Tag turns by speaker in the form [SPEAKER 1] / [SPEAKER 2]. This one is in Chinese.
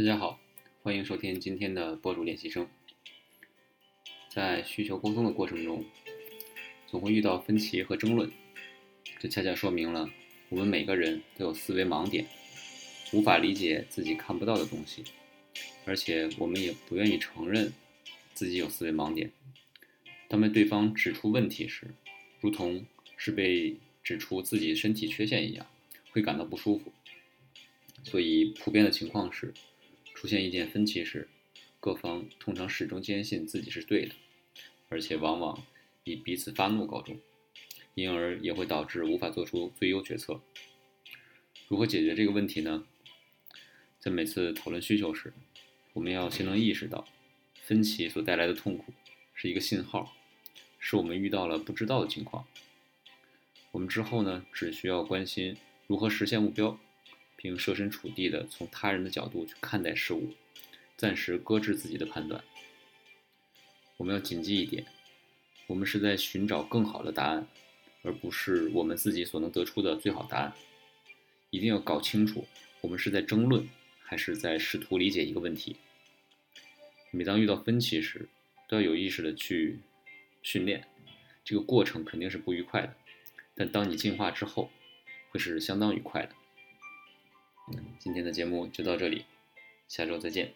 [SPEAKER 1] 大家好，欢迎收听今天的播主练习生。在需求沟通的过程中，总会遇到分歧和争论，这恰恰说明了我们每个人都有思维盲点，无法理解自己看不到的东西，而且我们也不愿意承认自己有思维盲点。当被对方指出问题时，如同是被指出自己身体缺陷一样，会感到不舒服。所以，普遍的情况是。出现意见分歧时，各方通常始终坚信自己是对的，而且往往以彼此发怒告终，因而也会导致无法做出最优决策。如何解决这个问题呢？在每次讨论需求时，我们要先能意识到，分歧所带来的痛苦是一个信号，是我们遇到了不知道的情况。我们之后呢，只需要关心如何实现目标。并设身处地的从他人的角度去看待事物，暂时搁置自己的判断。我们要谨记一点：我们是在寻找更好的答案，而不是我们自己所能得出的最好答案。一定要搞清楚，我们是在争论，还是在试图理解一个问题。每当遇到分歧时，都要有意识的去训练。这个过程肯定是不愉快的，但当你进化之后，会是相当愉快的。今天的节目就到这里，下周再见。